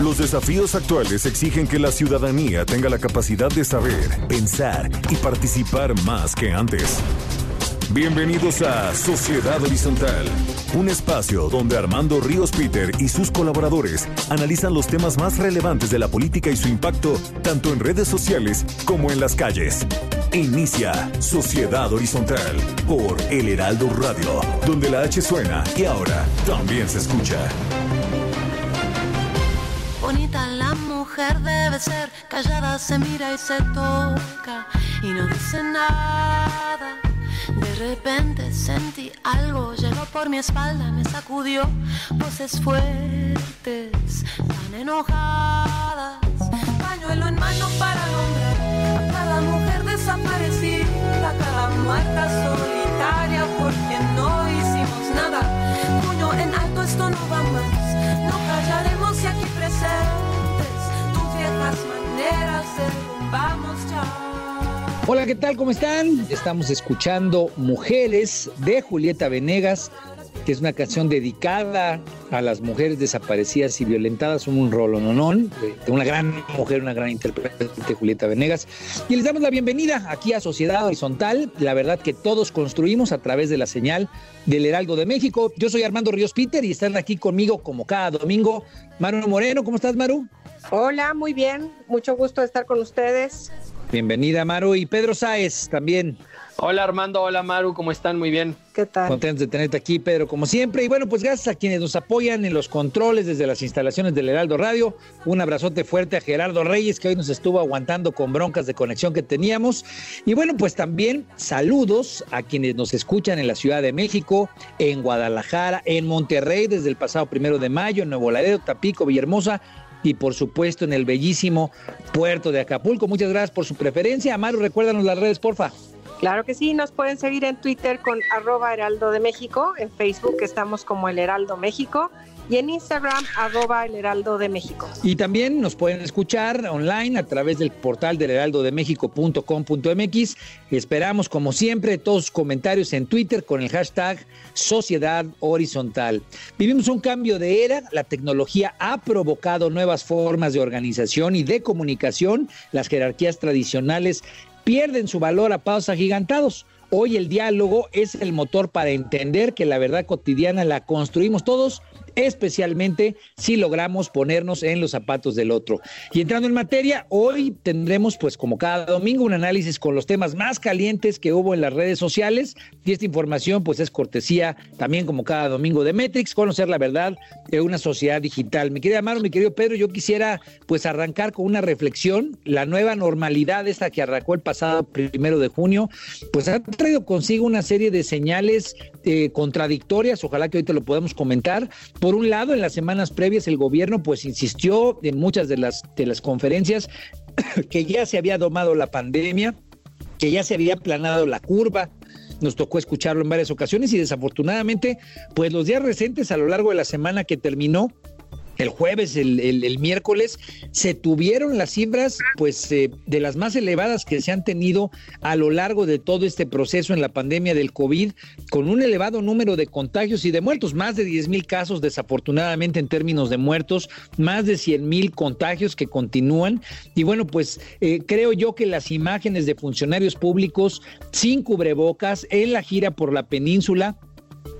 Los desafíos actuales exigen que la ciudadanía tenga la capacidad de saber, pensar y participar más que antes. Bienvenidos a Sociedad Horizontal, un espacio donde Armando Ríos Peter y sus colaboradores analizan los temas más relevantes de la política y su impacto tanto en redes sociales como en las calles. Inicia Sociedad Horizontal por El Heraldo Radio, donde la H suena y ahora también se escucha. Bonita la mujer debe ser, callada se mira y se toca y no dice nada. De repente sentí algo, llegó por mi espalda, me sacudió, voces fuertes, tan enojadas. Pañuelo en mano para nombrar a cada mujer desaparecida, cada muerta solitaria, porque no Hola, ¿qué tal? ¿Cómo están? Estamos escuchando Mujeres de Julieta Venegas, que es una canción dedicada a las mujeres desaparecidas y violentadas, un rolo nonón, de una gran mujer, una gran intérprete, Julieta Venegas. Y les damos la bienvenida aquí a Sociedad Horizontal, la verdad que todos construimos a través de la señal del Heraldo de México. Yo soy Armando Ríos Peter y están aquí conmigo como cada domingo. Maru Moreno, ¿cómo estás, Maru? Hola, muy bien, mucho gusto de estar con ustedes. Bienvenida, Maru. Y Pedro Sáez también. Hola Armando, hola Maru, ¿cómo están? Muy bien. ¿Qué tal? Contentos de tenerte aquí, Pedro, como siempre. Y bueno, pues gracias a quienes nos apoyan en los controles desde las instalaciones del Heraldo Radio. Un abrazote fuerte a Gerardo Reyes, que hoy nos estuvo aguantando con broncas de conexión que teníamos. Y bueno, pues también saludos a quienes nos escuchan en la Ciudad de México, en Guadalajara, en Monterrey desde el pasado primero de mayo, en Nuevo Laredo, Tapico, Villahermosa, y por supuesto en el bellísimo puerto de Acapulco. Muchas gracias por su preferencia. Amaru, recuérdanos las redes, porfa. Claro que sí, nos pueden seguir en Twitter con arroba Heraldo de México, en Facebook estamos como el Heraldo México y en Instagram arroba el Heraldo de México. Y también nos pueden escuchar online a través del portal del heraldodemexico.com.mx. Esperamos, como siempre, todos sus comentarios en Twitter con el hashtag Sociedad Horizontal. Vivimos un cambio de era, la tecnología ha provocado nuevas formas de organización y de comunicación, las jerarquías tradicionales pierden su valor a pasos agigantados. Hoy el diálogo es el motor para entender que la verdad cotidiana la construimos todos especialmente si logramos ponernos en los zapatos del otro. Y entrando en materia, hoy tendremos, pues como cada domingo, un análisis con los temas más calientes que hubo en las redes sociales. Y esta información, pues es cortesía también como cada domingo de Metrix, conocer la verdad de una sociedad digital. Mi querida Amaro, mi querido Pedro, yo quisiera pues arrancar con una reflexión. La nueva normalidad, esta que arrancó el pasado primero de junio, pues ha traído consigo una serie de señales eh, contradictorias. Ojalá que hoy te lo podamos comentar por un lado, en las semanas previas el gobierno pues insistió en muchas de las, de las conferencias que ya se había domado la pandemia, que ya se había aplanado la curva, nos tocó escucharlo en varias ocasiones y desafortunadamente, pues los días recientes a lo largo de la semana que terminó, el jueves, el, miércoles, se tuvieron las cifras pues eh, de las más elevadas que se han tenido a lo largo de todo este proceso en la pandemia del COVID, con un elevado número de contagios y de muertos, más de 10 mil casos desafortunadamente en términos de muertos, más de 100 mil contagios que continúan. Y bueno, pues eh, creo yo que las imágenes de funcionarios públicos sin cubrebocas en la gira por la península,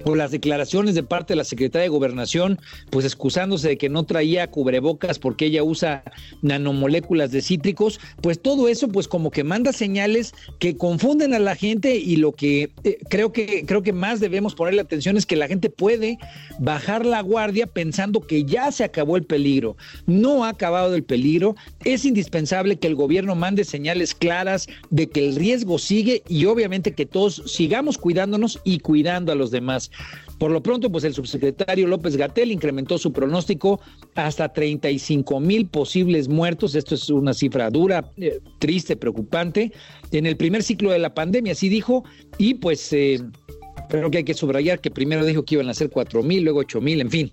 o las declaraciones de parte de la secretaria de Gobernación, pues excusándose de que no traía cubrebocas porque ella usa nanomoléculas de cítricos, pues todo eso pues como que manda señales que confunden a la gente y lo que eh, creo que creo que más debemos ponerle atención es que la gente puede bajar la guardia pensando que ya se acabó el peligro. No ha acabado el peligro, es indispensable que el gobierno mande señales claras de que el riesgo sigue y obviamente que todos sigamos cuidándonos y cuidando a los demás. Por lo pronto, pues el subsecretario López Gatel incrementó su pronóstico hasta 35 mil posibles muertos. Esto es una cifra dura, eh, triste, preocupante. En el primer ciclo de la pandemia, así dijo, y pues eh, creo que hay que subrayar que primero dijo que iban a ser 4 mil, luego 8 mil, en fin.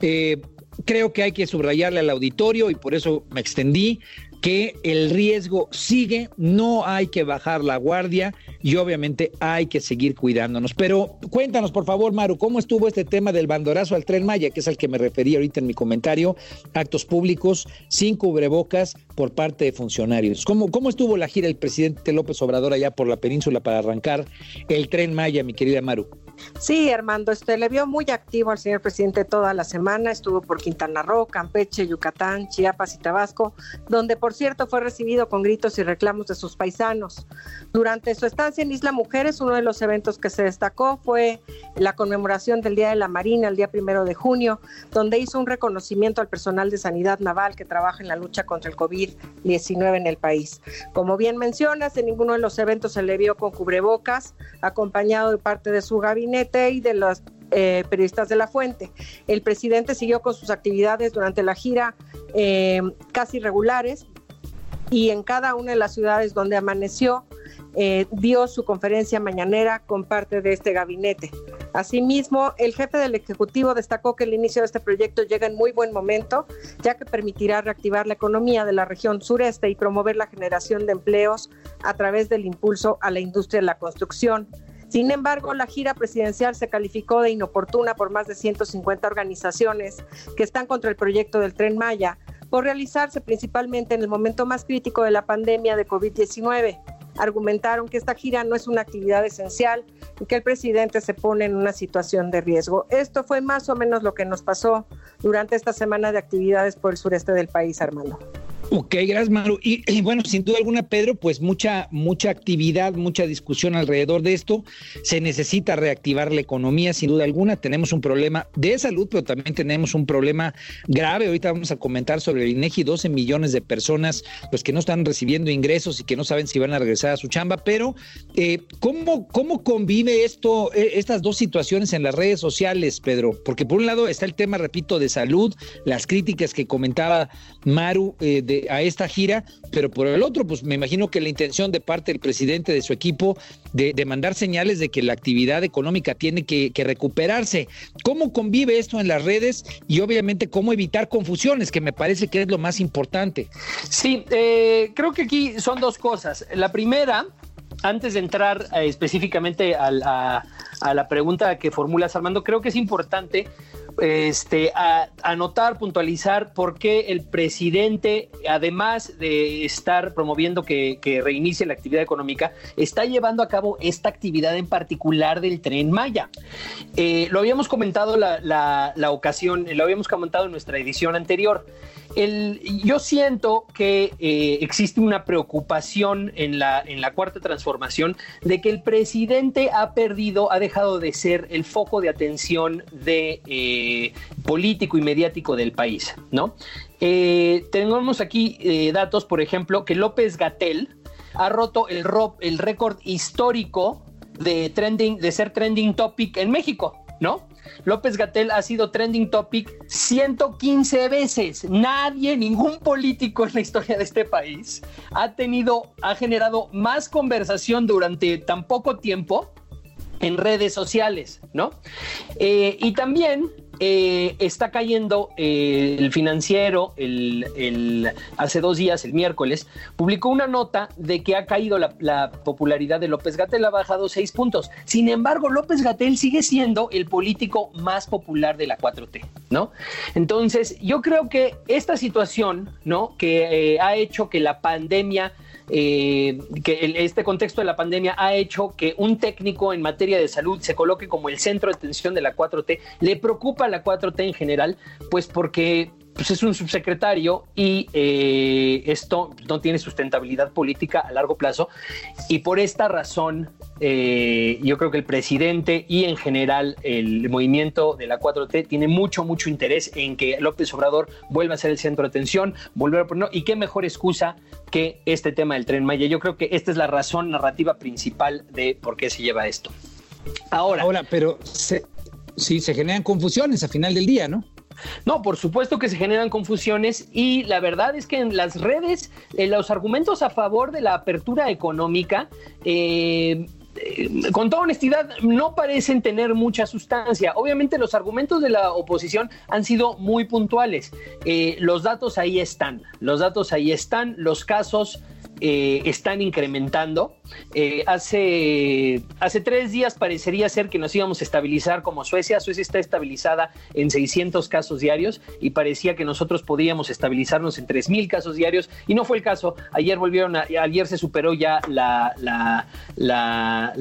Eh, creo que hay que subrayarle al auditorio y por eso me extendí que el riesgo sigue, no hay que bajar la guardia y obviamente hay que seguir cuidándonos. Pero cuéntanos, por favor, Maru, ¿cómo estuvo este tema del bandorazo al tren Maya, que es al que me referí ahorita en mi comentario? Actos públicos sin cubrebocas por parte de funcionarios. ¿Cómo, cómo estuvo la gira del presidente López Obrador allá por la península para arrancar el tren Maya, mi querida Maru? Sí, Armando, este, le vio muy activo al señor presidente toda la semana, estuvo por Quintana Roo, Campeche, Yucatán, Chiapas y Tabasco, donde por cierto fue recibido con gritos y reclamos de sus paisanos. Durante su estancia en Isla Mujeres, uno de los eventos que se destacó fue la conmemoración del Día de la Marina, el día primero de junio, donde hizo un reconocimiento al personal de sanidad naval que trabaja en la lucha contra el COVID-19 en el país. Como bien mencionas, en ninguno de los eventos se le vio con cubrebocas, acompañado de parte de su gabinete y de los eh, periodistas de la fuente. El presidente siguió con sus actividades durante la gira eh, casi regulares y en cada una de las ciudades donde amaneció eh, dio su conferencia mañanera con parte de este gabinete. Asimismo, el jefe del Ejecutivo destacó que el inicio de este proyecto llega en muy buen momento, ya que permitirá reactivar la economía de la región sureste y promover la generación de empleos a través del impulso a la industria de la construcción. Sin embargo, la gira presidencial se calificó de inoportuna por más de 150 organizaciones que están contra el proyecto del tren Maya, por realizarse principalmente en el momento más crítico de la pandemia de COVID-19. Argumentaron que esta gira no es una actividad esencial y que el presidente se pone en una situación de riesgo. Esto fue más o menos lo que nos pasó durante esta semana de actividades por el sureste del país, Armando. Ok, gracias, Maru. Y, bueno, sin duda alguna, Pedro, pues mucha, mucha actividad, mucha discusión alrededor de esto. Se necesita reactivar la economía, sin duda alguna. Tenemos un problema de salud, pero también tenemos un problema grave. Ahorita vamos a comentar sobre el INEGI, 12 millones de personas pues que no están recibiendo ingresos y que no saben si van a regresar a su chamba. Pero, eh, ¿cómo, ¿cómo convive esto, eh, estas dos situaciones en las redes sociales, Pedro? Porque por un lado está el tema, repito, de salud, las críticas que comentaba Maru eh, de a esta gira, pero por el otro, pues me imagino que la intención de parte del presidente de su equipo de, mandar señales de que la actividad económica tiene que, recuperarse. ¿Cómo convive esto en las redes y obviamente cómo evitar confusiones, que me parece que es lo más importante? Sí, eh, creo que aquí son dos cosas. La primera, antes de entrar eh, específicamente a la pregunta que formulas, Armando, creo que es importante este, anotar, puntualizar por qué el presidente, además de estar promoviendo que, reinicie la actividad económica, está llevando a cabo esta actividad en particular del tren Maya. Eh, lo habíamos comentado la, la ocasión, lo habíamos comentado en nuestra edición anterior yo siento que eh, existe una preocupación en la, en la cuarta transformación de que el presidente ha perdido, ha dejado de ser el foco de atención de eh, político y mediático del país, ¿no? Eh, tenemos aquí datos, por ejemplo, que López Gatel ha roto el, el récord histórico de trending, de ser trending topic en México, ¿no? López Gatel ha sido trending topic 115 veces. Nadie, ningún político en la historia de este país ha tenido, ha generado más conversación durante tan poco tiempo en redes sociales, ¿no? Eh, y también eh, está cayendo eh, el financiero el, hace dos días, el miércoles, publicó una nota de que ha caído la, popularidad de López Gatel, ha bajado seis puntos. Sin embargo, López Gatel sigue siendo el político más popular de la 4T, ¿no? Entonces, yo creo que esta situación, ¿no? Que eh, ha hecho que la pandemia eh, que este contexto de la pandemia ha hecho que un técnico en materia de salud se coloque como el centro de atención de la 4T. Le preocupa la 4T en general, pues porque pues es un subsecretario y eh, esto no tiene sustentabilidad política a largo plazo y por esta razón eh, yo creo que el presidente y en general el movimiento de la 4T tiene mucho, mucho interés en que López Obrador vuelva a ser el centro de atención, volver a poner, y qué mejor excusa que este tema del tren Maya. Yo creo que esta es la razón narrativa principal de por qué se lleva esto. Ahora, Ahora pero sí, se generan confusiones a final del día, ¿no? No, por supuesto que se generan confusiones y la verdad es que en las redes eh, los argumentos a favor de la apertura económica eh, eh, con toda honestidad, no parecen tener mucha sustancia. Obviamente los argumentos de la oposición han sido muy puntuales. los datos ahí están, los datos ahí están, los casos están incrementando. Eh, hace, hace tres días parecería ser que nos íbamos a estabilizar como Suecia. Suecia está estabilizada en 600 casos diarios y parecía que nosotros podíamos estabilizarnos en 3.000 casos diarios y no fue el caso. Ayer volvieron ayer se superó ya la, la, la,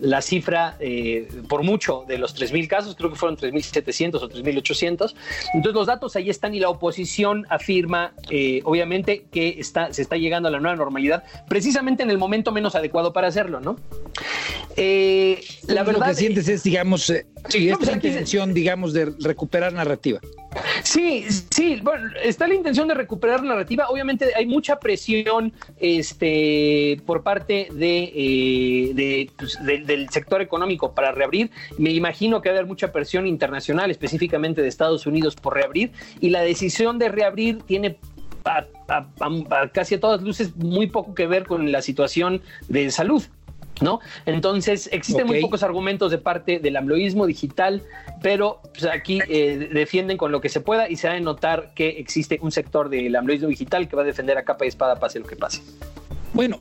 la, cifra eh, por mucho de los 3.000 casos, creo que fueron 3.700 o 3.800. Entonces los datos ahí están y la oposición afirma, obviamente, que está, se está llegando a la nueva normalidad precisamente en el momento menos adecuado para hacerlo, ¿no? Eh, la verdad. Lo que sientes es, digamos, eh, sí, esta pues intención, digamos, de recuperar narrativa. Sí, sí, bueno, está la intención de recuperar narrativa. Obviamente hay mucha presión este, por parte de, eh, pues, del sector económico para reabrir. Me imagino que va a haber mucha presión internacional, específicamente de Estados Unidos, por reabrir. Y la decisión de reabrir tiene a, casi a todas luces muy poco que ver con la situación de salud. ¿No? Entonces, existen muy pocos argumentos de parte del amloísmo digital, pero pues, aquí eh, defienden con lo que se pueda y se da de notar que existe un sector del amloísmo digital que va a defender a capa y espada pase lo que pase. Bueno,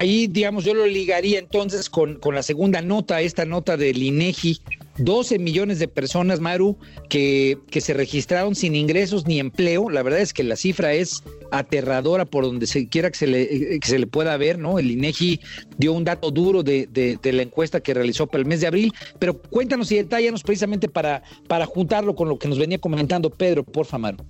ahí, digamos, yo lo ligaría entonces con, con la segunda nota, esta nota del INEGI 12 millones de personas, Maru, que, que, se registraron sin ingresos ni empleo. La verdad es que la cifra es aterradora por donde se quiera que se le, que se le pueda ver, ¿no? El INEGI dio un dato duro de, de, la encuesta que realizó para el mes de abril, pero cuéntanos y detállanos precisamente para, para juntarlo con lo que nos venía comentando Pedro, por favor, Maru.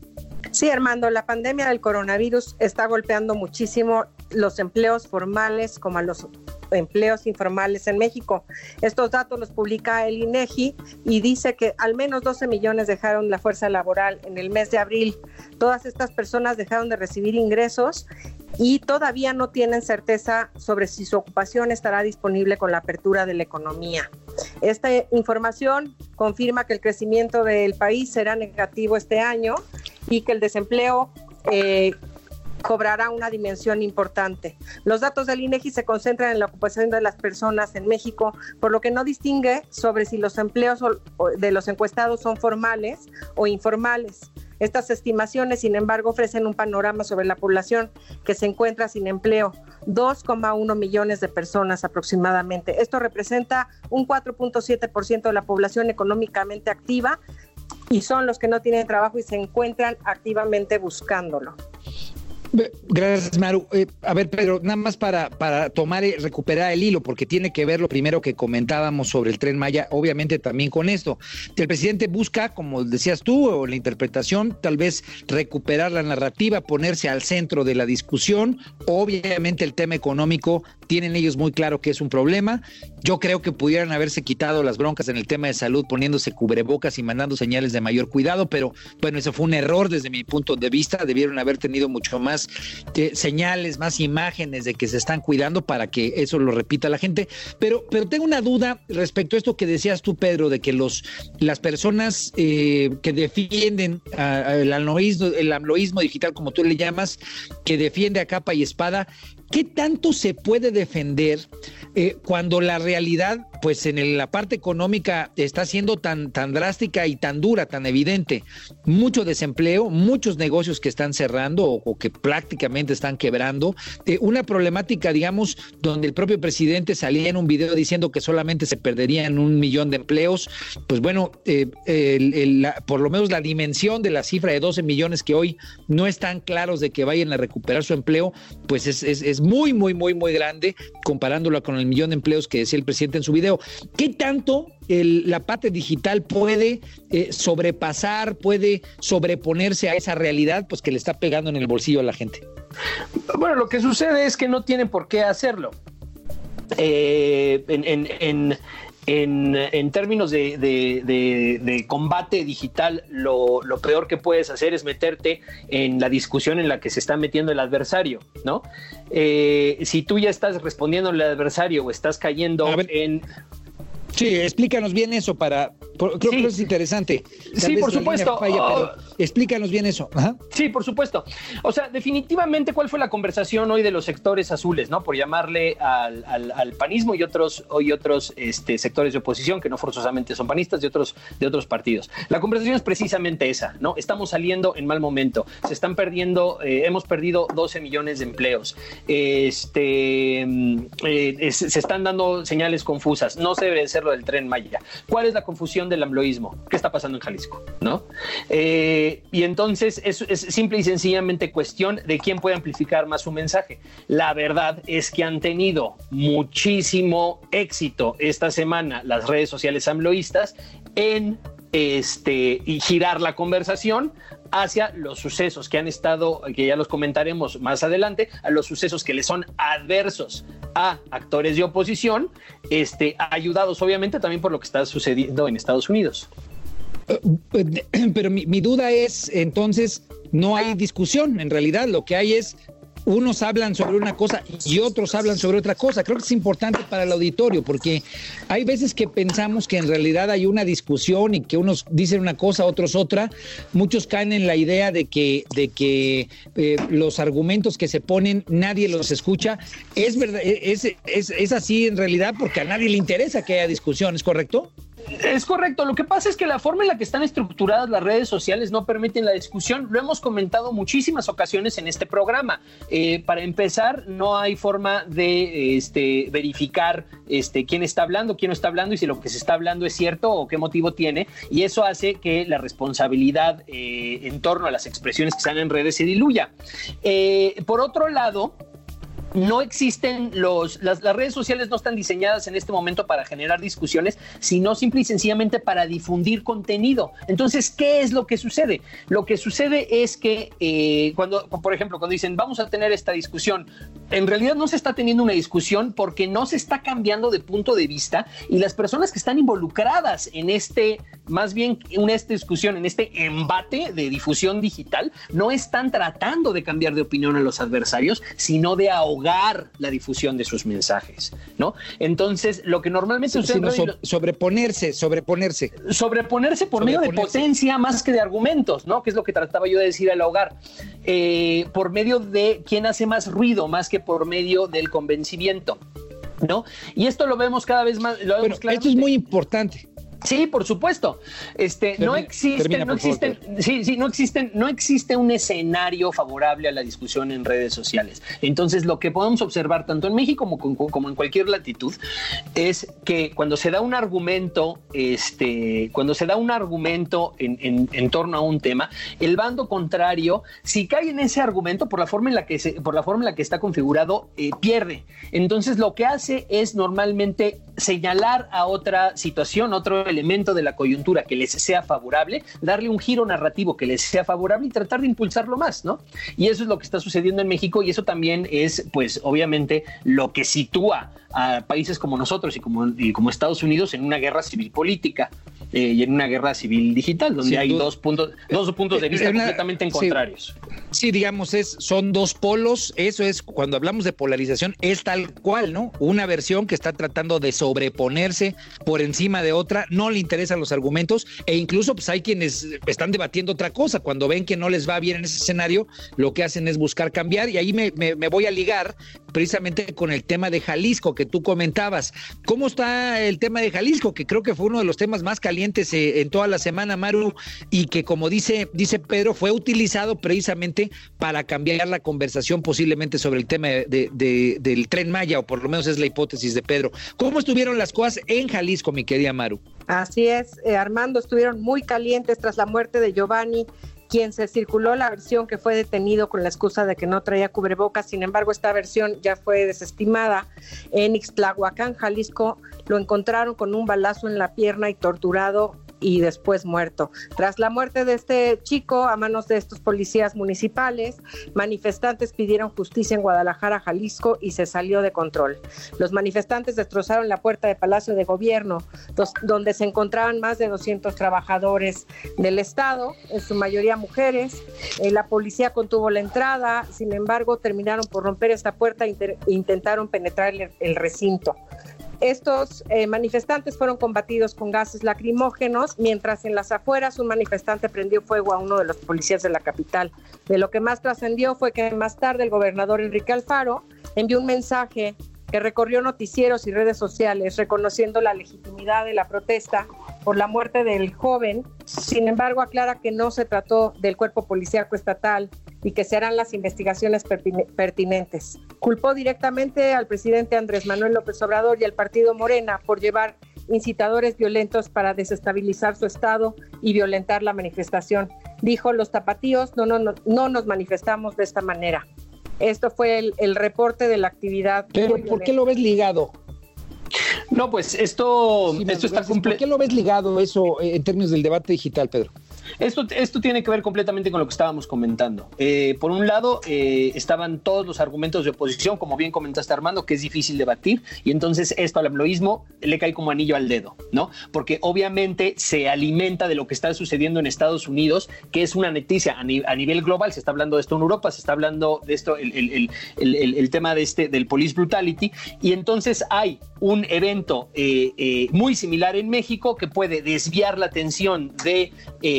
Sí, Armando, la pandemia del coronavirus está golpeando muchísimo los empleos formales como a los empleos informales en México. Estos datos los publica el INEGI y dice que al menos 12 millones dejaron la fuerza laboral en el mes de abril. Todas estas personas dejaron de recibir ingresos y todavía no tienen certeza sobre si su ocupación estará disponible con la apertura de la economía. Esta información confirma que el crecimiento del país será negativo este año y que el desempleo eh, cobrará una dimensión importante. Los datos del INEGI se concentran en la ocupación de las personas en México, por lo que no distingue sobre si los empleos de los encuestados son formales o informales. Estas estimaciones, sin embargo, ofrecen un panorama sobre la población que se encuentra sin empleo, 2,1 millones de personas aproximadamente. Esto representa un 4.7% de la población económicamente activa y son los que no tienen trabajo y se encuentran activamente buscándolo. Gracias, Maru. Eh, a ver, Pedro, nada más para, para tomar y recuperar el hilo, porque tiene que ver lo primero que comentábamos sobre el tren Maya, obviamente también con esto. El presidente busca, como decías tú, o la interpretación, tal vez recuperar la narrativa, ponerse al centro de la discusión. Obviamente el tema económico tienen ellos muy claro que es un problema. Yo creo que pudieran haberse quitado las broncas en el tema de salud poniéndose cubrebocas y mandando señales de mayor cuidado, pero bueno, eso fue un error desde mi punto de vista. Debieron haber tenido mucho más eh, señales, más imágenes de que se están cuidando para que eso lo repita la gente. Pero, pero tengo una duda respecto a esto que decías tú, Pedro, de que los, las personas eh, que defienden el, amloísmo, el amloísmo digital, como tú le llamas, que defiende a capa y espada, ¿Qué tanto se puede defender eh, cuando la realidad, pues en la parte económica está siendo tan, tan drástica y tan dura, tan evidente? Mucho desempleo, muchos negocios que están cerrando o, que prácticamente están quebrando. Eh, una problemática, digamos, donde el propio presidente salía en un video diciendo que solamente se perderían un millón de empleos. Pues bueno, eh, por lo menos la dimensión de la cifra de 12 millones que hoy no están claros de que vayan a recuperar su empleo, pues es, es muy, muy, muy, muy grande comparándola con el millón de empleos que decía el presidente en su video. ¿Qué tanto la parte digital puede eh, sobrepasar, puede sobreponerse a esa realidad pues que le está pegando en el bolsillo a la gente? Bueno, lo que sucede es que no tienen por qué hacerlo. Eh, en, términos de, combate digital, lo, peor que puedes hacer es meterte en la discusión en la que se está metiendo el adversario, ¿no? Eh, si tú ya estás respondiendo al adversario o estás cayendo en... Sí, explícanos bien eso para. Creo que es interesante. sí, por supuesto. Oh. Explícanos bien eso. Sí, por supuesto. O sea, definitivamente, ¿cuál fue la conversación hoy de los sectores azules, no? Por llamarle al, panismo y otros, y otros este, sectores de oposición que no forzosamente son panistas, de otros, de otros partidos. La conversación es precisamente esa, ¿no? Estamos saliendo en mal momento. Se están perdiendo, eh, hemos perdido 12 millones de empleos. Este, mm, eh, se están dando señales confusas. No se debe ser lo del tren Maya. ¿Cuál es la confusión del ambloísmo? ¿Qué está pasando en Jalisco? ¿No? Eh, y entonces es, simple y sencillamente cuestión de quién puede amplificar más su mensaje. La verdad es que han tenido muchísimo éxito esta semana las redes sociales ambloístas en este, y girar la conversación hacia los sucesos que han estado, que ya los comentaremos más adelante, a los sucesos que le son adversos a actores de oposición, este, ayudados obviamente también por lo que está sucediendo en Estados Unidos. Eh, pero mi, duda es, entonces, no hay discusión, en realidad lo que hay es unos hablan sobre una cosa y otros hablan sobre otra cosa. Creo que es importante para el auditorio porque hay veces que pensamos que en realidad hay una discusión y que unos dicen una cosa, otros otra. Muchos caen en la idea de que, de que eh, los argumentos que se ponen nadie los escucha. Es verdad, es, es, es así en realidad porque a nadie le interesa que haya discusión, ¿es correcto? Es correcto. Lo que pasa es que la forma en la que están estructuradas las redes sociales no permiten la discusión. Lo hemos comentado muchísimas ocasiones en este programa. Eh, para empezar, no hay forma de este, verificar este, quién está hablando, quién no está hablando y si lo que se está hablando es cierto o qué motivo tiene. Y eso hace que la responsabilidad eh, en torno a las expresiones que están en redes se diluya. Eh, por otro lado, no existen los, las, redes sociales no están diseñadas en este momento para generar discusiones, sino simple y sencillamente para difundir contenido. Entonces, ¿qué es lo que sucede? Lo que sucede es que eh, cuando, por ejemplo, cuando dicen vamos a tener esta discusión, en realidad no se está teniendo una discusión porque no se está cambiando de punto de vista y las personas que están involucradas en este, más bien en esta discusión, en este embate de difusión digital, no están tratando de cambiar de opinión a los adversarios, sino de ahogar la difusión de sus mensajes, ¿no? Entonces, lo que normalmente sucede... sobreponerse, sobreponerse. Sobreponerse por medio de potencia más que de argumentos, ¿no? Que es lo que trataba yo de decir al hogar. Eh, por medio de quién hace más ruido, más que por medio del convencimiento. ¿No? Y esto lo vemos cada vez más. Lo esto es muy importante. Sí, por supuesto. Este, no existen, no existen, sí, sí, no existen, no existe un escenario favorable a la discusión en redes sociales. Entonces, lo que podemos observar tanto en México como, en cualquier latitud es que cuando se da un argumento, este, cuando se da un argumento en, torno a un tema, el bando contrario, si cae en ese argumento por la forma en la que se, por la forma en la que está configurado, eh, pierde. Entonces, lo que hace es normalmente señalar a otra situación, otro elemento de la coyuntura que les sea favorable, darle un giro narrativo que les sea favorable y tratar de impulsarlo más, ¿no? Y eso es lo que está sucediendo en México y eso también es, pues, obviamente, lo que sitúa a países como nosotros y como, como Estados Unidos en una guerra civil política eh, y en una guerra civil digital, donde hay dos puntos, dos puntos de vista completamente en contrarios. Sí, digamos, es, son dos polos, eso es, cuando hablamos de polarización, es tal cual, ¿no? Una versión que está tratando de sobreponerse por encima de otra, no le interesan los argumentos, e incluso pues hay quienes están debatiendo otra cosa, cuando ven que no les va bien en ese escenario, lo que hacen es buscar cambiar, y ahí me, me voy a ligar precisamente con el tema de Jalisco que tú comentabas. ¿Cómo está el tema de Jalisco? Que creo que fue uno de los temas más calientes eh, en toda la semana, Maru, y que como dice, dice Pedro, fue utilizado precisamente para cambiar la conversación posiblemente sobre el tema de, del tren Maya, o por lo menos es la hipótesis de Pedro. ¿Cómo estuvieron las cosas en Jalisco, mi querida Maru? Así es, eh, Armando, estuvieron muy calientes tras la muerte de Giovanni quien se circuló la versión que fue detenido con la excusa de que no traía cubrebocas. Sin embargo, esta versión ya fue desestimada. En Ixtlahuacán, Jalisco, lo encontraron con un balazo en la pierna y torturado y después muerto. Tras la muerte de este chico a manos de estos policías municipales, manifestantes pidieron justicia en Guadalajara, Jalisco y se salió de control. Los manifestantes destrozaron la puerta de Palacio de Gobierno, donde se encontraban más de 200 trabajadores del Estado, en su mayoría mujeres. Eh, la policía contuvo la entrada, sin embargo, terminaron por romper esta puerta e intentaron penetrar el recinto. Estos eh, manifestantes fueron combatidos con gases lacrimógenos, mientras en las afueras un manifestante prendió fuego a uno de los policías de la capital. De lo que más trascendió fue que más tarde el gobernador Enrique Alfaro envió un mensaje que recorrió noticieros y redes sociales reconociendo la legitimidad de la protesta por la muerte del joven. Sin embargo, aclara que no se trató del cuerpo policíaco estatal y que se harán las investigaciones pertinentes. Culpó directamente al presidente Andrés Manuel López Obrador y al partido Morena por llevar incitadores violentos para desestabilizar su estado y violentar la manifestación. Dijo, los tapatíos no, no, no, nos manifestamos de esta manera. Esto fue el, reporte de la actividad. Pero ¿por qué lo ves ligado? No, pues esto, esto está completo. ¿Por qué lo ves ligado eso en términos del debate digital, Pedro? Esto, esto tiene que ver completamente con lo que estábamos comentando. Eh, por un lado, eh, estaban todos los argumentos de oposición, como bien comentaste Armando, que es difícil debatir, y entonces esto al amloísmo le cae como anillo al dedo, ¿no? Porque obviamente se alimenta de lo que está sucediendo en Estados Unidos, que es una noticia a, nivel global, se está hablando de esto en Europa, se está hablando de esto, el, el, tema de este, del police brutality, y entonces hay un evento eh, muy similar en México que puede desviar la atención de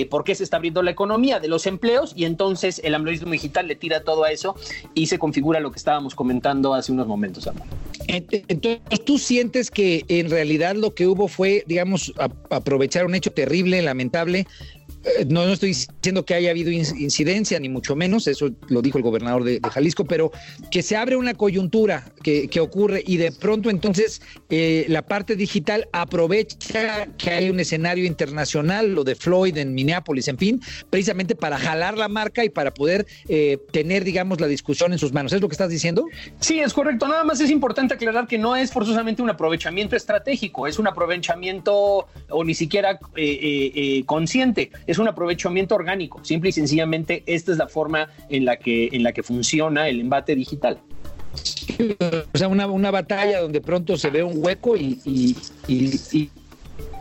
por qué se está abriendo la economía, de los empleos, y entonces el amloísmo digital le tira todo a eso y se configura lo que estábamos comentando hace unos momentos, amor. Entonces, ¿tú sientes que en realidad lo que hubo fue, digamos, aprovechar un hecho terrible, lamentable, eh, no, no, estoy diciendo que haya habido incidencia, ni mucho menos, eso lo dijo el gobernador de, Jalisco, pero que se abre una coyuntura que, ocurre y de pronto entonces eh, la parte digital aprovecha que hay un escenario internacional, lo de Floyd en Minneapolis, en fin, precisamente para jalar la marca y para poder eh, tener, digamos, la discusión en sus manos. ¿Es lo que estás diciendo? Sí, es correcto. Nada más es importante aclarar que no es forzosamente un aprovechamiento estratégico, es un aprovechamiento o ni siquiera consciente es un aprovechamiento orgánico. Simple y sencillamente, esta es la forma en la que, en la que funciona el embate digital. O sea, una, una batalla donde pronto se ve un hueco y, y, y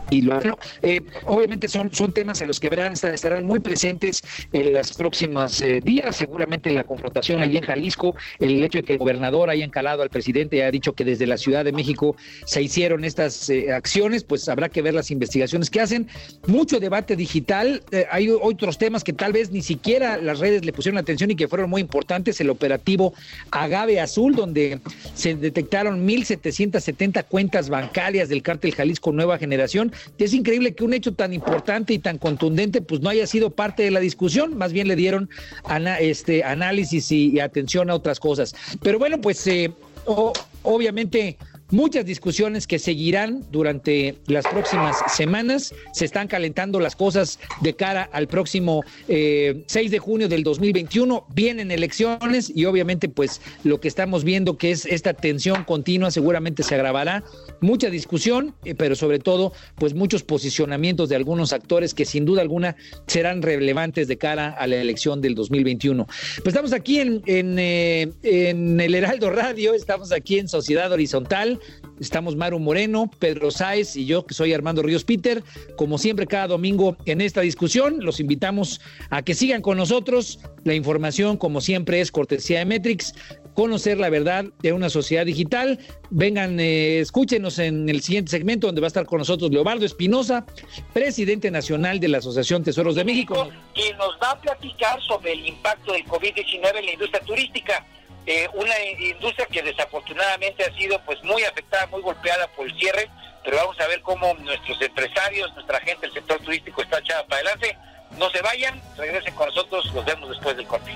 y lo eh, obviamente son, son temas en los que verán, estarán muy presentes en las próximas eh, días, seguramente la confrontación allí en Jalisco, el hecho de que el gobernador haya encalado al presidente y haya dicho que desde la Ciudad de México se hicieron estas eh, acciones, pues habrá que ver las investigaciones que hacen. Mucho debate digital, hay otros temas que tal vez ni siquiera las redes le pusieron atención y que fueron muy importantes, el operativo Agave Azul, donde se detectaron 1.770 cuentas bancarias del cártel Jalisco Nueva Generación, es increíble que un hecho tan importante y tan contundente pues no haya sido parte de la discusión, más bien le dieron este análisis y, atención a otras cosas. Pero bueno, pues eh, obviamente muchas discusiones que seguirán durante las próximas semanas. Se están calentando las cosas de cara al próximo 6 eh, de junio del 2021. Vienen elecciones y obviamente pues lo que estamos viendo que es esta tensión continua seguramente se agravará. Mucha discusión, eh, pero sobre todo pues muchos posicionamientos de algunos actores que sin duda alguna serán relevantes de cara a la elección del 2021. Pues estamos aquí eh, en el Heraldo Radio, estamos aquí en Sociedad Horizontal. Estamos Maru Moreno, Pedro Sáez y yo, que soy Armando Ríos Peter. Como siempre, cada domingo en esta discusión, los invitamos a que sigan con nosotros. La información, como siempre, es cortesía de Metrix. Conocer la verdad de una sociedad digital. Vengan, eh, escúchenos en el siguiente segmento, donde va a estar con nosotros Leobardo Espinosa, presidente nacional de la Asociación Tesoros de México. Y nos va a platicar sobre el impacto del COVID-19 en la industria turística. Eh, una industria que desafortunadamente ha sido pues muy afectada, muy golpeada por el cierre, pero vamos a ver cómo nuestros empresarios, nuestra gente, el sector turístico está echada para adelante. No se vayan, regresen con nosotros, los vemos después del corte.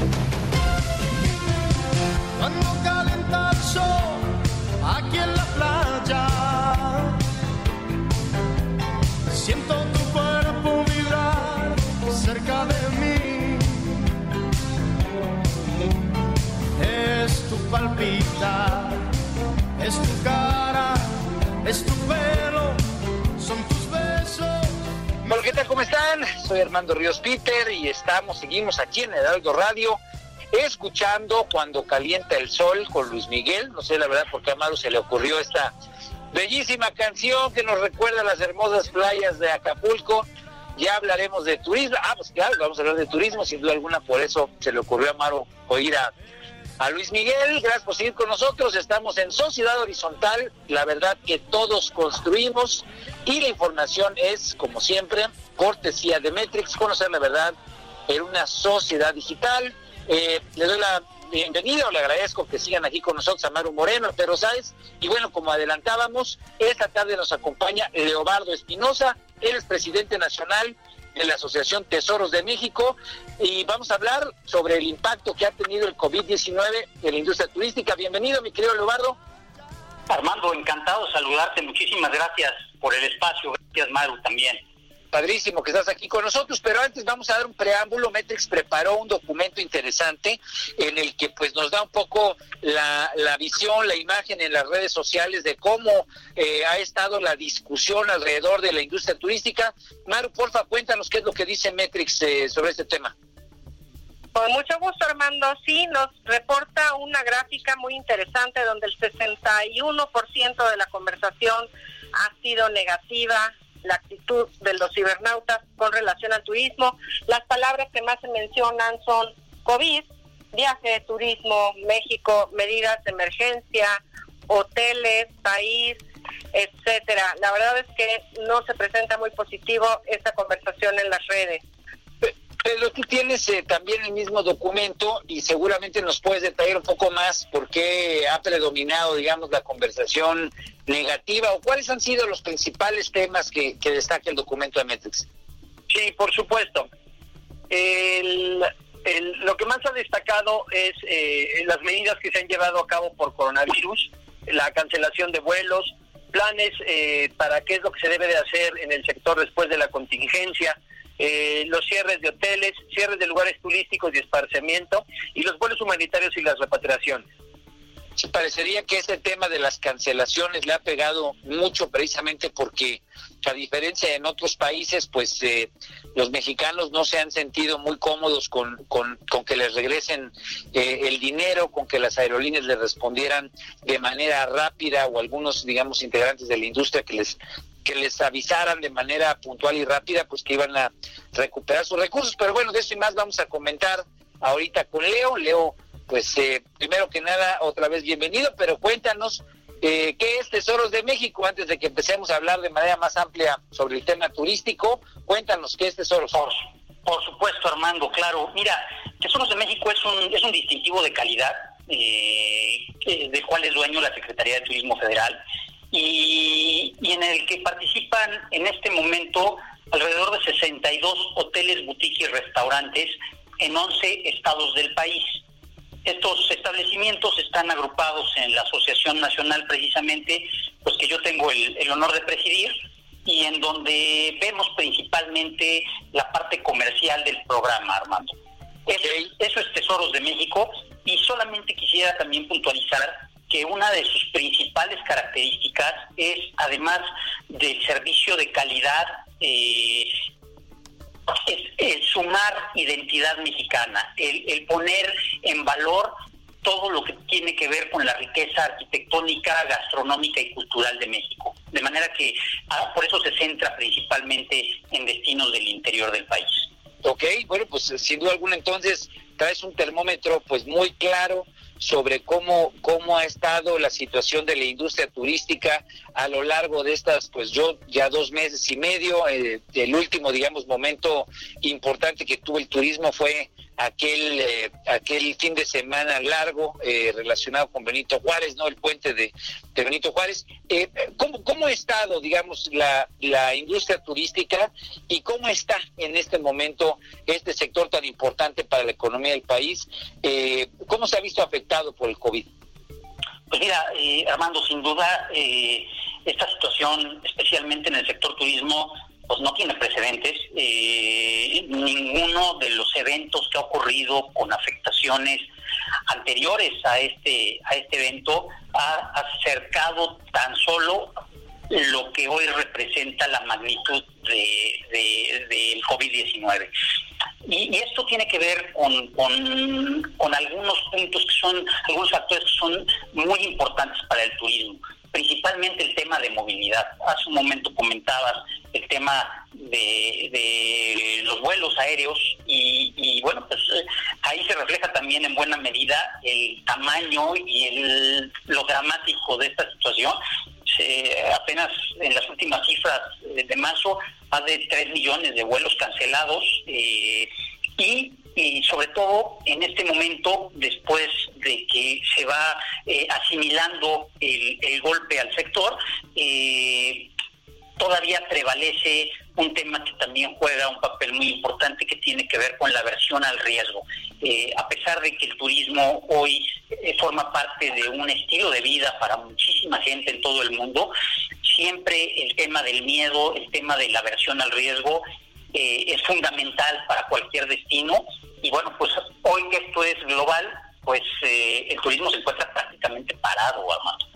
Es tu cara, es tu pelo, son tus besos. Hola, ¿qué tal? ¿Cómo están? Soy Armando Ríos Peter y estamos, seguimos aquí en Heraldo Radio, escuchando Cuando Calienta el Sol con Luis Miguel. No sé la verdad por qué a Amaro se le ocurrió esta bellísima canción que nos recuerda las hermosas playas de Acapulco. Ya hablaremos de turismo. Ah, pues claro, vamos a hablar de turismo, sin duda alguna, por eso se le ocurrió a Amaro oír a, a Luis Miguel. Gracias por seguir con nosotros. Estamos en Sociedad Horizontal. La verdad que todos construimos y la información es, como siempre, cortesía de Metrix, conocer la verdad en una sociedad digital. Eh, le doy la bienvenida o le agradezco que sigan aquí con nosotros a Maru Moreno, pero sabes, y bueno, como adelantábamos, esta tarde nos acompaña Leobardo Espinosa, él es presidente nacional de la Asociación Tesoros de México y vamos a hablar sobre el impacto que ha tenido el COVID-19 en la industria turística. Bienvenido, mi querido Leobardo. Armando, encantado de saludarte. Muchísimas gracias por el espacio. Gracias, Maru, también. Padrísimo que estás aquí con nosotros, pero antes vamos a dar un preámbulo. Metrix preparó un documento interesante en el que pues nos da un poco la, la visión, la imagen en las redes sociales de cómo eh, ha estado la discusión alrededor de la industria turística. Maru, porfa, cuéntanos qué es lo que dice Metrix eh, sobre este tema. Con mucho gusto, Armando. Sí, nos reporta una gráfica muy interesante donde el 61% de la conversación ha sido negativa, la actitud de los cibernautas con relación al turismo. Las palabras que más se mencionan son COVID, viaje turismo, México, medidas de emergencia, hoteles, país, etcétera. La verdad es que no se presenta muy positivo esta conversación en las redes. Pero tú tienes eh, también el mismo documento y seguramente nos puedes detallar un poco más por qué ha predominado, digamos, la conversación negativa o cuáles han sido los principales temas que, destaca el documento de Metrix. Sí, por supuesto. Lo que más ha destacado es eh, las medidas que se han llevado a cabo por coronavirus, la cancelación de vuelos, planes eh, para qué es lo que se debe de hacer en el sector después de la contingencia, eh, los cierres de hoteles, cierres de lugares turísticos y esparcimiento y los vuelos humanitarios y las repatriaciones. Sí, parecería que este tema de las cancelaciones le ha pegado mucho precisamente porque a diferencia en otros países, pues eh, los mexicanos no se han sentido muy cómodos con, con, con que les regresen eh, el dinero, con que las aerolíneas les respondieran de manera rápida o algunos, digamos, integrantes de la industria que les que les avisaran de manera puntual y rápida, pues que iban a recuperar sus recursos. Pero bueno, de eso y más vamos a comentar ahorita con Leo. Leo, pues eh, primero que nada, otra vez bienvenido, pero cuéntanos eh, qué es Tesoros de México antes de que empecemos a hablar de manera más amplia sobre el tema turístico. Cuéntanos qué es Tesoros. Por, por supuesto, Armando, claro. Mira, Tesoros de México es un, es un distintivo de calidad eh, del cual es dueño la Secretaría de Turismo Federal y, y, en el que participan en este momento alrededor de 62 hoteles, boutiques y restaurantes en 11 estados del país. Estos establecimientos están agrupados en la Asociación Nacional precisamente, pues que yo tengo el, el honor de presidir y en donde vemos principalmente la parte comercial del programa, Armando. Eso, eso es Tesoros de México y solamente quisiera también puntualizar que una de sus principales características es, además del servicio de calidad, eh, es el sumar identidad mexicana, el, el, poner en valor todo lo que tiene que ver con la riqueza arquitectónica, gastronómica y cultural de México. De manera que ah, por eso se centra principalmente en destinos del interior del país. Ok, bueno, pues sin duda alguna entonces traes un termómetro pues muy claro sobre cómo, cómo ha estado la situación de la industria turística a lo largo de estas, pues yo ya dos meses y medio, eh, el último, digamos, momento importante que tuvo el turismo fue aquel eh, aquel fin de semana largo eh, relacionado con Benito Juárez, no el puente de, de Benito Juárez. Eh, ¿cómo, ¿Cómo ha estado, digamos, la, la industria turística y cómo está en este momento este sector tan importante para la economía del país? Eh, ¿Cómo se ha visto afectado por el COVID? Pues mira, eh, Armando, sin duda, eh, esta situación, especialmente en el sector turismo, pues no tiene precedentes. Eh, ninguno de los eventos que ha ocurrido con afectaciones anteriores a este, a este evento ha acercado tan solo lo que hoy representa la magnitud del de, COVID-19. Y, esto tiene que ver con, con, algunos puntos que son, algunos factores que son muy importantes para el turismo, principalmente el tema de movilidad. Hace un momento comentabas el tema de, los vuelos aéreos y, bueno, pues eh, ahí se refleja también en buena medida el tamaño y el, lo dramático de esta situación apenas en las últimas cifras de marzo, más de 3 millones de vuelos cancelados eh, y, sobre todo en este momento, después de que se va eh, asimilando el, golpe al sector, eh, todavía prevalece un tema que también juega un papel muy importante que tiene que ver con la aversión al riesgo. Eh, a pesar de que el turismo hoy forma parte de un estilo de vida para muchísima gente en todo el mundo, siempre el tema del miedo, el tema de la aversión al riesgo eh, es fundamental para cualquier destino. Y bueno, pues hoy que esto es global, pues el turismo se encuentra prácticamente parado, Armando.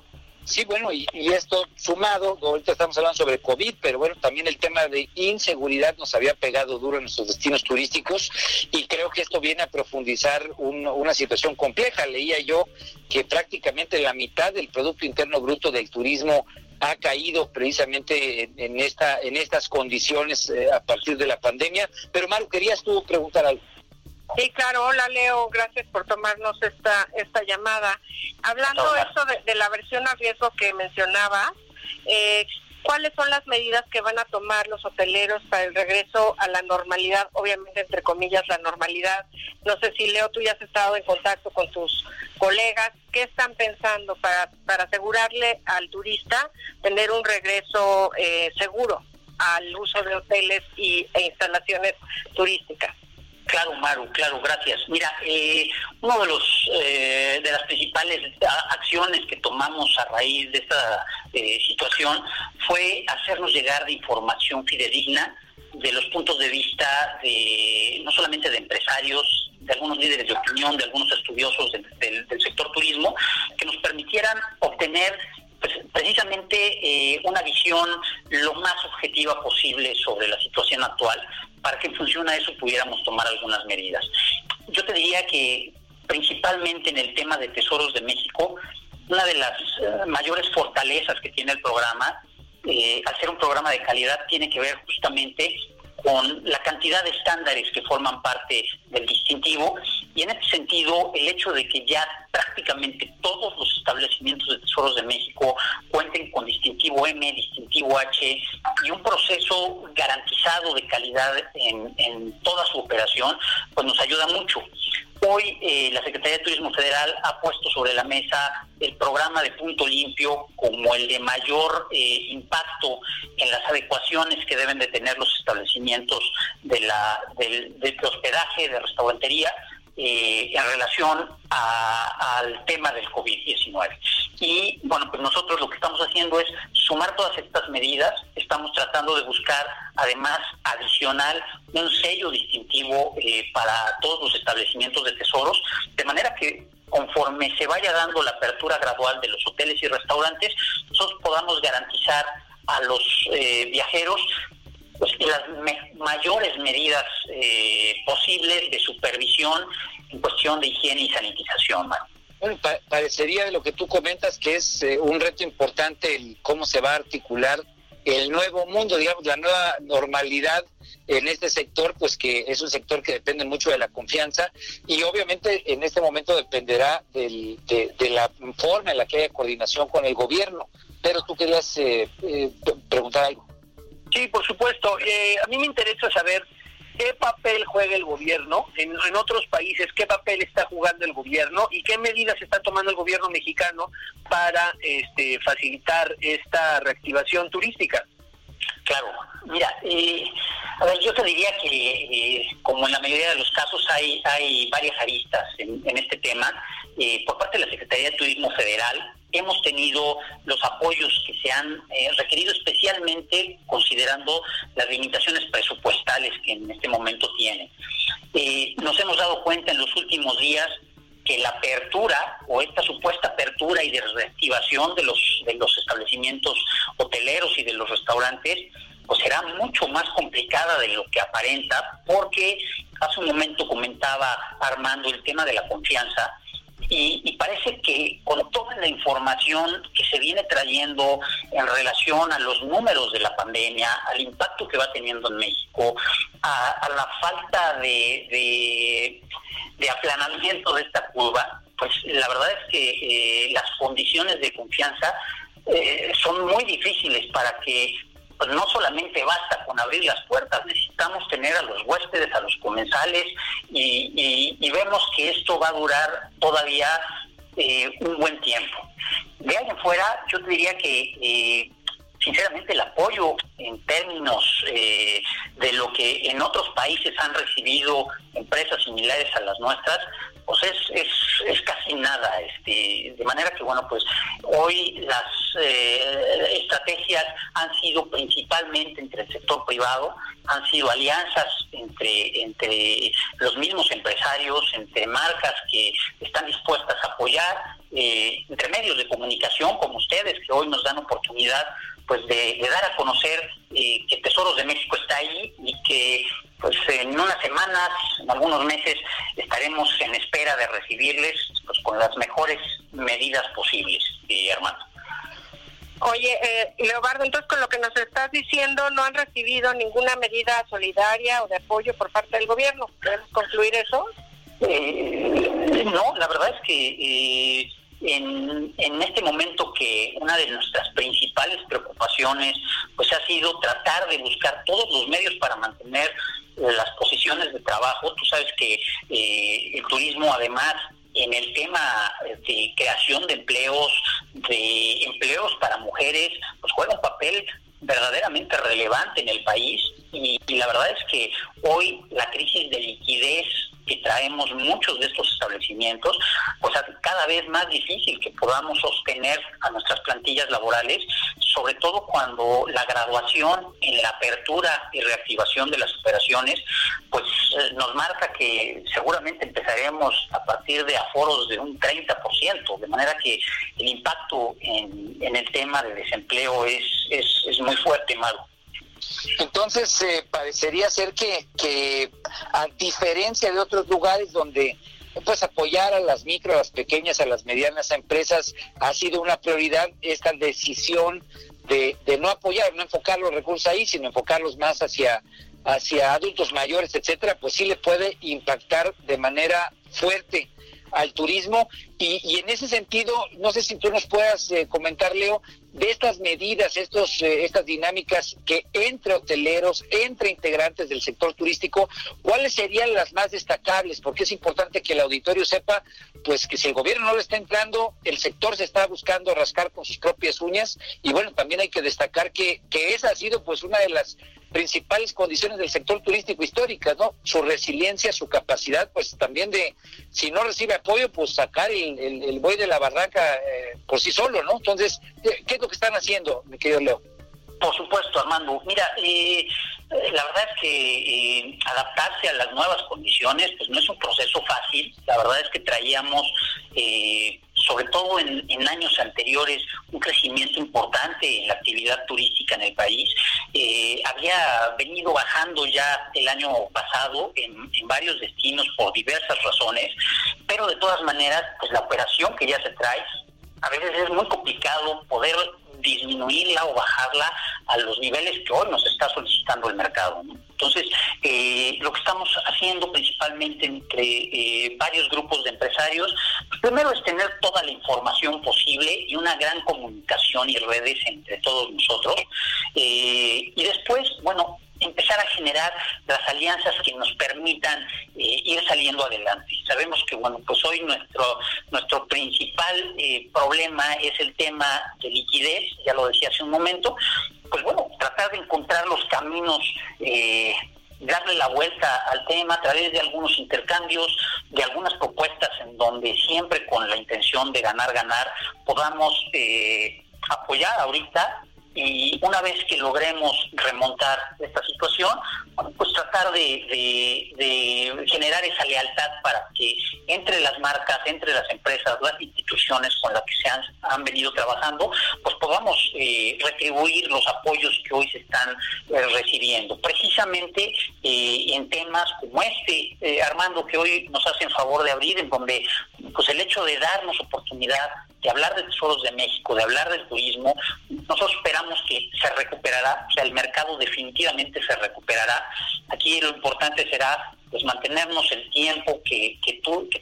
Sí, bueno, y, esto sumado, ahorita estamos hablando sobre COVID, pero bueno, también el tema de inseguridad nos había pegado duro en nuestros destinos turísticos y creo que esto viene a profundizar una situación compleja. Leía yo que prácticamente la mitad del Producto Interno Bruto del turismo ha caído precisamente en, esta en estas condiciones eh, a partir de la pandemia. Pero Maru, querías tú preguntar algo. Sí, claro. Hola, Leo. Gracias por tomarnos esta esta llamada. Hablando esto de, la versión a riesgo que mencionabas, eh, ¿cuáles son las medidas que van a tomar los hoteleros para el regreso a la normalidad? Obviamente, entre comillas, la normalidad. No sé si, Leo, tú ya has estado en contacto con tus colegas. ¿Qué están pensando para, para asegurarle al turista tener un regreso eh, seguro al uso de hoteles y, e instalaciones turísticas? Claro, Maru, claro, gracias. Mira, eh, uno de los eh, de las principales acciones que tomamos a raíz de esta eh, situación fue hacernos llegar de información fidedigna de los puntos de vista de no solamente de empresarios, de algunos líderes de opinión, de algunos estudiosos del, sector turismo, que nos permitieran obtener pues, precisamente una visión lo más objetiva posible sobre la situación actual para que en función a eso pudiéramos tomar algunas medidas. Yo te diría que principalmente en el tema de tesoros de México, una de las eh, mayores fortalezas que tiene el programa, eh, al un programa de calidad, tiene que ver justamente con la cantidad de estándares que forman parte del distintivo y en este sentido el hecho de que ya prácticamente todos los establecimientos de tesoros de México cuenten con distintivo M, distintivo H y un proceso garantizado de calidad en, toda su operación, pues nos ayuda mucho. Hoy eh, la Secretaría de Turismo Federal ha puesto sobre la mesa el programa de punto limpio como el de mayor eh, impacto en las adecuaciones que deben de tener los establecimientos de la, del, del hospedaje, de restaurantería, eh, en relación al tema del COVID-19. Y bueno, pues nosotros lo que estamos haciendo es sumar todas estas medidas, estamos tratando de buscar además adicional un sello distintivo eh, para todos los establecimientos de tesoros, de manera que conforme se vaya dando la apertura gradual de los hoteles y restaurantes, nosotros podamos garantizar a los eh, viajeros pues, las mayores medidas eh, posibles de supervisión en cuestión de higiene y sanitización. Parecería de lo que tú comentas que es eh, un reto importante el cómo se va a articular el nuevo mundo, digamos, la nueva normalidad en este sector, pues que es un sector que depende mucho de la confianza y obviamente en este momento dependerá del, de, la forma en la que haya coordinación con el gobierno. Pero tú querías eh, preguntar algo. Sí, por supuesto. Eh, a mí me interesa saber qué papel juega el gobierno en, otros países, qué papel está jugando el gobierno y qué medidas está tomando el gobierno mexicano para este, facilitar esta reactivación turística. Claro, mira, eh, a ver, yo te diría que eh, como en la mayoría de los casos hay, hay varias aristas en, en este tema, por parte de la Secretaría de Turismo Federal, hemos tenido los apoyos que se han eh, requerido especialmente considerando las limitaciones presupuestales que en este momento tiene. Eh, nos hemos dado cuenta en los últimos días que la apertura o esta supuesta apertura y de reactivación de los de los establecimientos hoteleros y de los restaurantes pues será mucho más complicada de lo que aparenta porque hace un momento comentaba Armando el tema de la confianza y, parece que con toda la información que se viene trayendo en relación a los números de la pandemia, al impacto que va teniendo en México, a, la falta de, de, aplanamiento de esta curva, pues la verdad es que eh, las condiciones de confianza eh, son muy difíciles para que pues no solamente basta con abrir las puertas, necesitamos tener a los huéspedes, a los comensales y, vemos que esto va a durar todavía eh, un buen tiempo. De ahí en fuera, yo diría que eh, sinceramente el apoyo en términos eh, de lo que en otros países han recibido empresas similares a las nuestras, pues es, es, es casi nada. Este, de manera que, bueno, pues hoy las eh, estrategias han sido principalmente entre el sector privado, han sido alianzas entre, entre los mismos empresarios, entre marcas que están dispuestas a apoyar, eh, entre medios de comunicación como ustedes, que hoy nos dan oportunidad pues de, dar a conocer eh, que Tesoros de México está ahí y que pues en unas semanas, en algunos meses, estaremos en espera de recibirles pues, con las mejores medidas posibles, eh, hermano. Oye, eh, Leobardo, entonces con lo que nos estás diciendo, no han recibido ninguna medida solidaria o de apoyo por parte del gobierno. ¿Podemos concluir eso? Eh, no, la verdad es que eh, en, en este momento que una de nuestras principales preocupaciones pues ha sido tratar de buscar todos los medios para mantener las posiciones de trabajo. Tú sabes que eh, el turismo además en el tema de creación de empleos, de empleos para mujeres, pues juega un papel verdaderamente relevante en el país y, y la verdad es que hoy la crisis de liquidez que traemos muchos de estos establecimientos, pues hace cada vez más difícil que podamos sostener a nuestras plantillas laborales, sobre todo cuando la graduación en la apertura y reactivación de las operaciones, pues eh, nos marca que seguramente empezaremos a partir de aforos de un 30%, de manera que el impacto en, en el tema de desempleo es, es, es muy fuerte, Mago. Entonces, eh, parecería ser que, a diferencia de otros lugares donde pues apoyar a las micro, a las pequeñas, a las medianas empresas ha sido una prioridad esta decisión de, de no apoyar, no enfocar los recursos ahí, sino enfocarlos más hacia hacia adultos mayores, etcétera, pues sí le puede impactar de manera fuerte al turismo y, en ese sentido, no sé si tú nos puedas eh, comentar, Leo, de estas medidas, estos, eh, estas dinámicas que entre hoteleros, entre integrantes del sector turístico, ¿cuáles serían las más destacables? Porque es importante que el auditorio sepa, pues que si el gobierno no le está entrando, el sector se está buscando rascar con sus propias uñas y bueno, también hay que destacar que, que esa ha sido pues una de las principales condiciones del sector turístico histórica, ¿no? Su resiliencia, su capacidad, pues también de, si no recibe apoyo, pues sacar el, el, buey de la barranca eh, por sí solo, ¿no? Entonces, ¿qué es lo que están haciendo, mi querido Leo? Por supuesto, Armando. Mira, eh, la verdad es que eh, adaptarse a las nuevas condiciones, pues no es un proceso fácil. La verdad es que traíamos, eh, sobre todo en, años anteriores, un crecimiento importante en la actividad turística en el país. había venido bajando ya el año pasado en, en varios destinos por diversas razones, pero de todas maneras, pues la operación que ya se trae, a veces es muy complicado poder disminuirla o bajarla a los niveles que hoy nos está solicitando el mercado. Entonces, eh, lo que estamos haciendo principalmente entre eh, varios grupos de empresarios, pues, primero es tener toda la información posible y una gran comunicación y redes entre todos nosotros. Eh, y después, bueno, empezar a generar las alianzas que nos permitan eh, ir saliendo adelante. Sabemos que bueno, pues hoy nuestro nuestro principal eh, problema es el tema de liquidez, ya lo decía hace un momento, pues bueno, tratar de encontrar los caminos eh, darle la vuelta al tema a través de algunos intercambios, de algunas propuestas en donde siempre con la intención de ganar, ganar, podamos apoyar ahorita y una vez que logremos remontar esta situación, pues tratar de, generar esa lealtad para que entre las marcas, entre las empresas, las instituciones con las que se han, venido trabajando, pues podamos eh, retribuir los apoyos que hoy se están eh, recibiendo. Precisamente eh, en temas como este, Armando, que hoy nos hacen favor de abrir, en donde pues el hecho de darnos oportunidad de hablar de tesoros de México, de hablar del turismo, nosotros esperamos que se recuperará, o sea, el mercado definitivamente se recuperará. Aquí lo importante será pues mantenernos el tiempo que,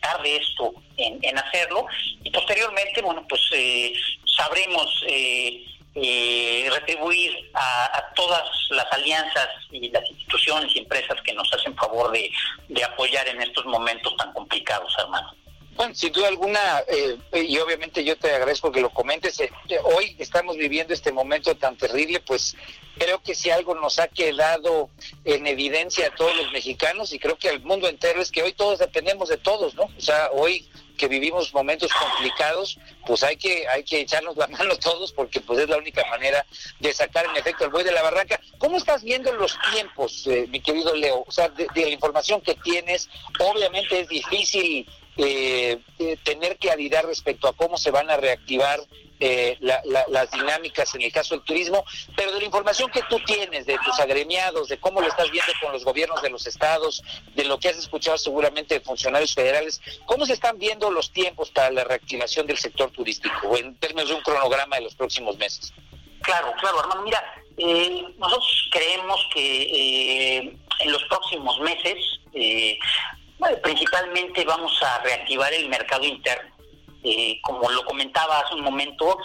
tarde esto en, hacerlo y posteriormente, bueno, pues eh, sabremos eh, eh, retribuir a, todas las alianzas y las instituciones y empresas que nos hacen favor de, de apoyar en estos momentos tan complicados, hermano. Bueno, sin duda alguna, eh, y obviamente yo te agradezco que lo comentes, eh, hoy estamos viviendo este momento tan terrible, pues creo que si algo nos ha quedado en evidencia a todos los mexicanos y creo que al mundo entero es que hoy todos dependemos de todos, ¿no? O sea, hoy que vivimos momentos complicados, pues hay que hay que echarnos la mano todos porque pues es la única manera de sacar en efecto el buey de la barranca. ¿Cómo estás viendo los tiempos, eh, mi querido Leo? O sea, de, de la información que tienes, obviamente es difícil eh, eh, tener claridad respecto a cómo se van a reactivar eh, las dinámicas en el caso del turismo, pero de la información que tú tienes de tus agremiados, de cómo lo estás viendo con los gobiernos de los estados, de lo que has escuchado seguramente de funcionarios federales, ¿cómo se están viendo los tiempos para la reactivación del sector turístico en términos de un cronograma de los próximos meses? Claro, claro, hermano. Mira, eh, nosotros creemos que en los próximos meses principalmente vamos a reactivar el mercado interno. Eh, como lo comentaba hace un momento,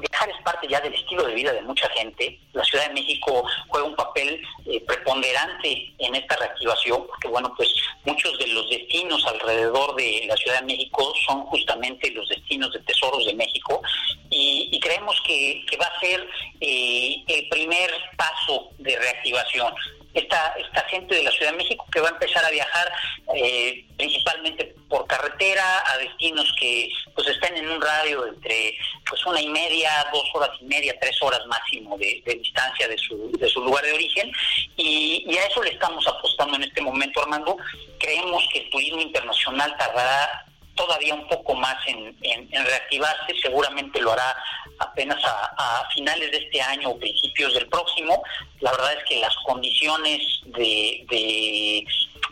viajar es parte ya del estilo de vida de mucha gente. La Ciudad de México juega un papel eh, preponderante en esta reactivación, porque bueno, pues muchos de los destinos alrededor de la Ciudad de México son justamente los destinos de tesoros de México y, creemos que, va a ser eh, el primer paso de reactivación esta, esta gente de la Ciudad de México que va a empezar a viajar eh, principalmente por carretera a destinos que pues estén en un radio entre pues una y media, dos horas y media, tres horas máximo de, distancia de su, de su lugar de origen y, a eso le estamos apostando en este momento Armando. Creemos que el turismo internacional tardará todavía un poco más en, reactivarse, seguramente lo hará apenas a, finales de este año o principios del próximo. La verdad es que las condiciones de,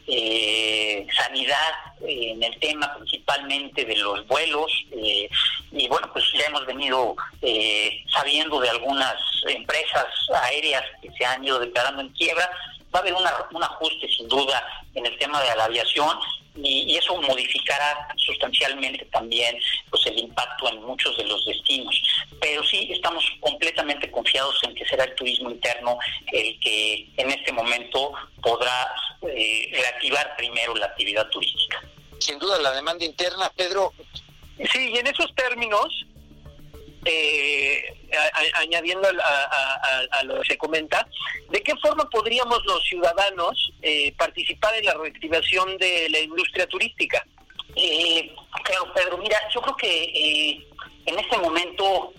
eh, sanidad en el tema principalmente de los vuelos, eh, y bueno, pues ya hemos venido eh, sabiendo de algunas empresas aéreas que se han ido declarando en quiebra, va a haber un ajuste sin duda en el tema de la aviación y, eso modificará sustancialmente también pues el impacto en muchos de los destinos. Pero sí estamos completamente confiados en que será el turismo interno el que en este momento podrá eh, reactivar primero la actividad turística. Sin duda la demanda interna, Pedro. Sí, y en esos términos, eh, añadiendo a, lo que se comenta, ¿de qué forma podríamos los ciudadanos eh, participar en la reactivación de la industria turística? Eh, claro, Pedro, mira, yo creo que eh, en este momento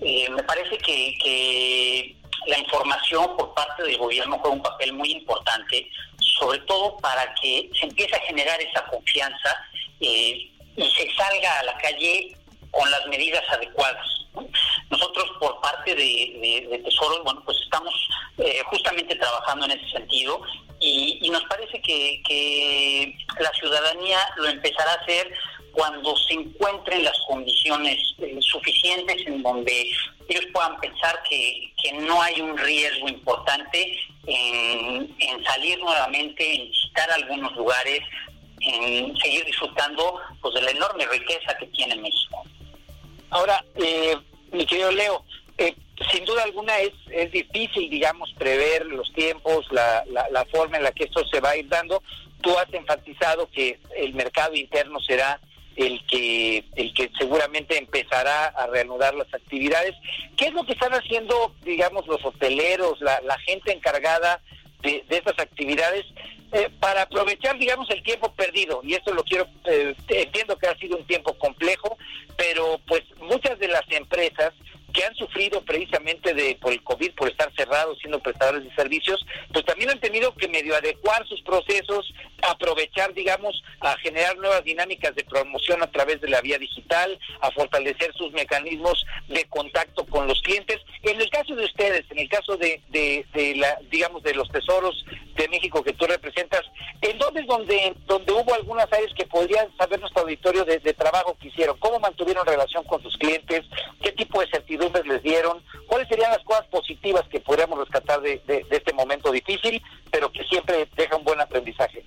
me parece que, la información por parte del gobierno juega un papel muy importante, sobre todo para que se empiece a generar esa confianza y se salga a la calle con las medidas adecuadas. Nosotros por parte de, de, Tesoro, bueno, pues estamos eh, justamente trabajando en ese sentido y, nos parece que, la ciudadanía lo empezará a hacer cuando se encuentren las condiciones eh, suficientes en donde ellos puedan pensar que, no hay un riesgo importante en, en, salir nuevamente, en visitar algunos lugares, en seguir disfrutando pues, de la enorme riqueza que tiene México. Ahora, eh, mi querido Leo, eh, sin duda alguna es, es difícil, digamos, prever los tiempos, la, la, forma en la que esto se va a ir dando. Tú has enfatizado que el mercado interno será el que el que seguramente empezará a reanudar las actividades. ¿Qué es lo que están haciendo, digamos, los hoteleros, la, la gente encargada de, de estas actividades eh, para aprovechar, digamos, el tiempo perdido? Y esto lo quiero, eh, entiendo que ha sido un tiempo complejo, pero pues muchas de las empresas que han sufrido precisamente de por el COVID por estar cerrados siendo prestadores de servicios, pues también han tenido que medio adecuar sus procesos, aprovechar, digamos, a generar nuevas dinámicas de promoción a través de la vía digital, a fortalecer sus mecanismos de contacto con los clientes. En el caso de ustedes, en el caso de, de, la, digamos, de los tesoros de México que tú representas, ¿en dónde es donde, donde hubo algunas áreas que podrían saber nuestro auditorio de, de trabajo que hicieron? ¿Cómo mantuvieron relación con sus clientes? ¿Qué tipo de certidumbres les dieron? ¿Cuáles serían las cosas positivas que podríamos rescatar de, de este momento difícil, pero que siempre deja un buen aprendizaje?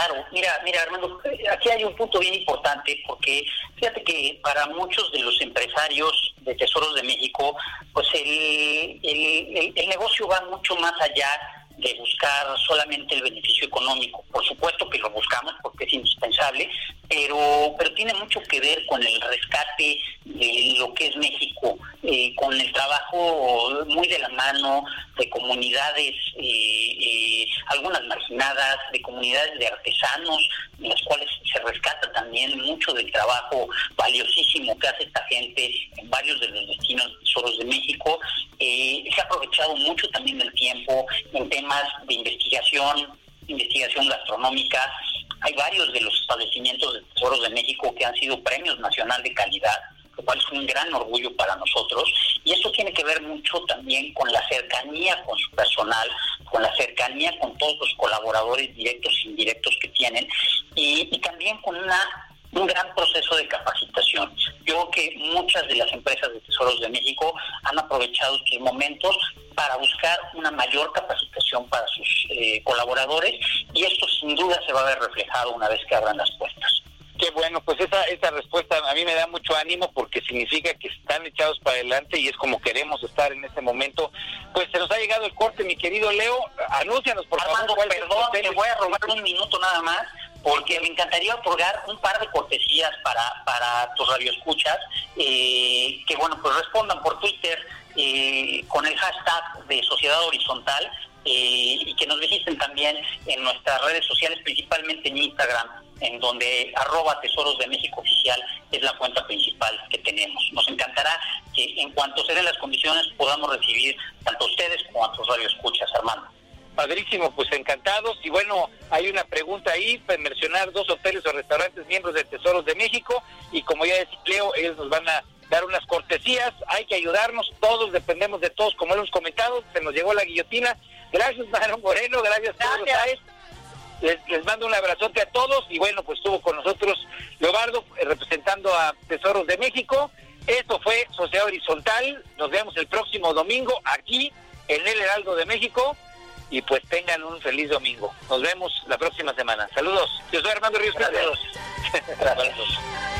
Claro, mira, mira Armando, aquí hay un punto bien importante porque fíjate que para muchos de los empresarios de Tesoros de México, pues el, el, el negocio va mucho más allá de buscar solamente el beneficio económico. Por supuesto que lo buscamos porque es indispensable, pero, pero tiene mucho que ver con el rescate de lo que es México, eh, con el trabajo muy de la mano de comunidades, eh, eh, algunas marginadas, de comunidades de artesanos, en las cuales se rescata también mucho del trabajo valiosísimo que hace esta gente en varios de los destinos tesoros de México. se ha aprovechado mucho también el tiempo en temas de investigación, investigación gastronómica. Hay varios de los establecimientos de tesoros de México que han sido premios nacional de calidad lo cual es un gran orgullo para nosotros. Y esto tiene que ver mucho también con la cercanía con su personal, con la cercanía con todos los colaboradores directos e indirectos que tienen, y, también con un gran proceso de capacitación. Yo creo que muchas de las empresas de Tesoros de México han aprovechado estos momentos para buscar una mayor capacitación para sus eh, colaboradores y esto sin duda se va a ver reflejado una vez que abran las puertas. Qué bueno, pues esa, esa respuesta a mí me da mucho ánimo porque significa que están echados para adelante y es como queremos estar en este momento. Pues se nos ha llegado el corte, mi querido Leo. Anúncianos, por Armando, favor. Perdón, te voy a robar un minuto nada más porque me encantaría otorgar un par de cortesías para, para tus radioescuchas, eh, que bueno, pues respondan por Twitter eh, con el hashtag de Sociedad Horizontal eh, y que nos visiten también en nuestras redes sociales, principalmente en Instagram, en donde arroba Tesoros de México Oficial es la cuenta principal que tenemos. Nos encantará que en cuanto se las condiciones podamos recibir tanto ustedes como a tus radioescuchas, Armando. Padrísimo, pues encantados. Y bueno, hay una pregunta ahí, para mencionar dos hoteles o restaurantes miembros de Tesoros de México. Y como ya decía ellos nos van a dar unas cortesías, hay que ayudarnos, todos dependemos de todos, como hemos comentado, se nos llegó la guillotina. Gracias, Marón Moreno, gracias, gracias. Les, les, mando un abrazote a todos y bueno, pues estuvo con nosotros Leobardo eh, representando a Tesoros de México. Esto fue Sociedad Horizontal. Nos vemos el próximo domingo aquí en el Heraldo de México y pues tengan un feliz domingo. Nos vemos la próxima semana. Saludos. Yo soy Armando Ríos. Gracias.